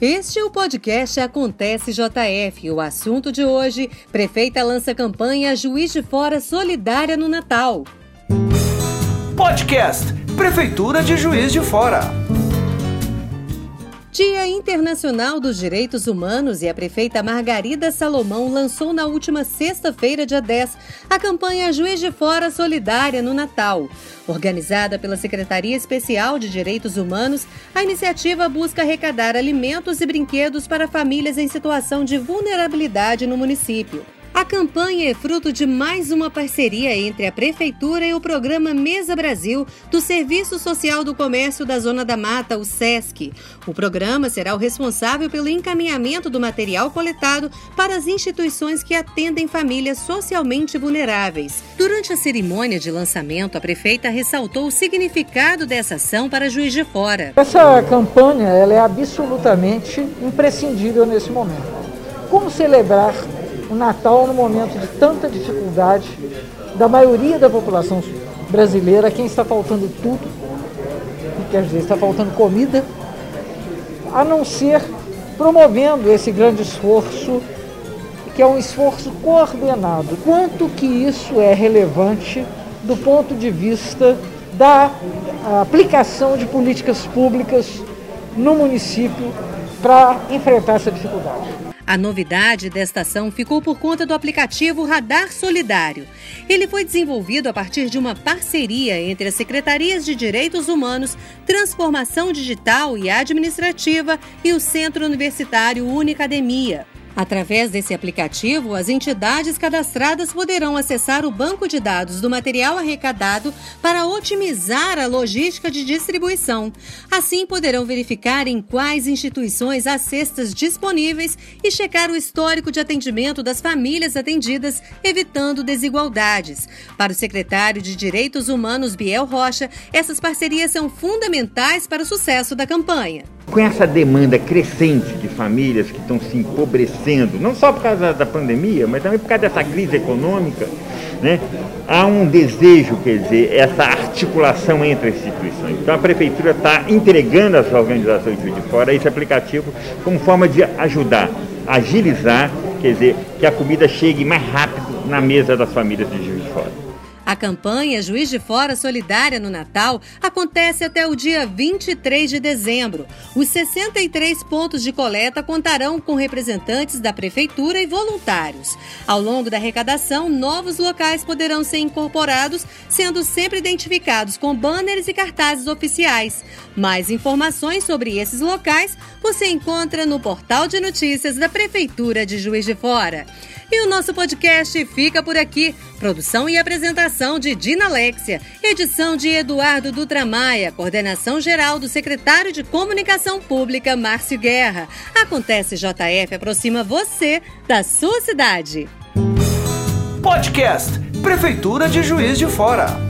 Este é o podcast Acontece JF. O assunto de hoje: Prefeita lança campanha Juiz de Fora Solidária no Natal. Podcast Prefeitura de Juiz de Fora. Dia Internacional dos Direitos Humanos e a prefeita Margarida Salomão lançou na última sexta-feira, dia 10, a campanha Juiz de Fora Solidária no Natal. Organizada pela Secretaria Especial de Direitos Humanos, a iniciativa busca arrecadar alimentos e brinquedos para famílias em situação de vulnerabilidade no município. A campanha é fruto de mais uma parceria entre a Prefeitura e o programa Mesa Brasil do Serviço Social do Comércio da Zona da Mata, o SESC. O programa será o responsável pelo encaminhamento do material coletado para as instituições que atendem famílias socialmente vulneráveis. Durante a cerimônia de lançamento, a prefeita ressaltou o significado dessa ação para Juiz de Fora. Essa campanha ela é absolutamente imprescindível nesse momento. Como celebrar o Natal no momento de tanta dificuldade da maioria da população brasileira, quem está faltando tudo, quer dizer, está faltando comida, a não ser promovendo esse grande esforço, que é um esforço coordenado. Quanto que isso é relevante do ponto de vista da aplicação de políticas públicas no município para enfrentar essa dificuldade. A novidade desta ação ficou por conta do aplicativo Radar Solidário. Ele foi desenvolvido a partir de uma parceria entre as Secretarias de Direitos Humanos, Transformação Digital e Administrativa e o Centro Universitário Unicademia. Através desse aplicativo, as entidades cadastradas poderão acessar o banco de dados do material arrecadado para otimizar a logística de distribuição. Assim, poderão verificar em quais instituições há cestas disponíveis e checar o histórico de atendimento das famílias atendidas, evitando desigualdades. Para o secretário de Direitos Humanos, Biel Rocha, essas parcerias são fundamentais para o sucesso da campanha. Com essa demanda crescente de famílias que estão se empobrecendo, não só por causa da pandemia, mas também por causa dessa crise econômica, né, há um desejo, quer dizer, essa articulação entre as instituições. Então a Prefeitura está entregando às organizações de fora esse aplicativo como forma de ajudar, agilizar, quer dizer, que a comida chegue mais rápido na mesa das famílias de Juiz de Fora. A campanha Juiz de Fora Solidária no Natal acontece até o dia 23 de dezembro. Os 63 pontos de coleta contarão com representantes da Prefeitura e voluntários. Ao longo da arrecadação, novos locais poderão ser incorporados, sendo sempre identificados com banners e cartazes oficiais. Mais informações sobre esses locais você encontra no portal de notícias da Prefeitura de Juiz de Fora. E o nosso podcast fica por aqui. Produção e apresentação de Dina Alexia, edição de Eduardo Dutramaia, coordenação geral do secretário de Comunicação Pública, Márcio Guerra. Acontece JF aproxima você da sua cidade. Podcast Prefeitura de Juiz de Fora.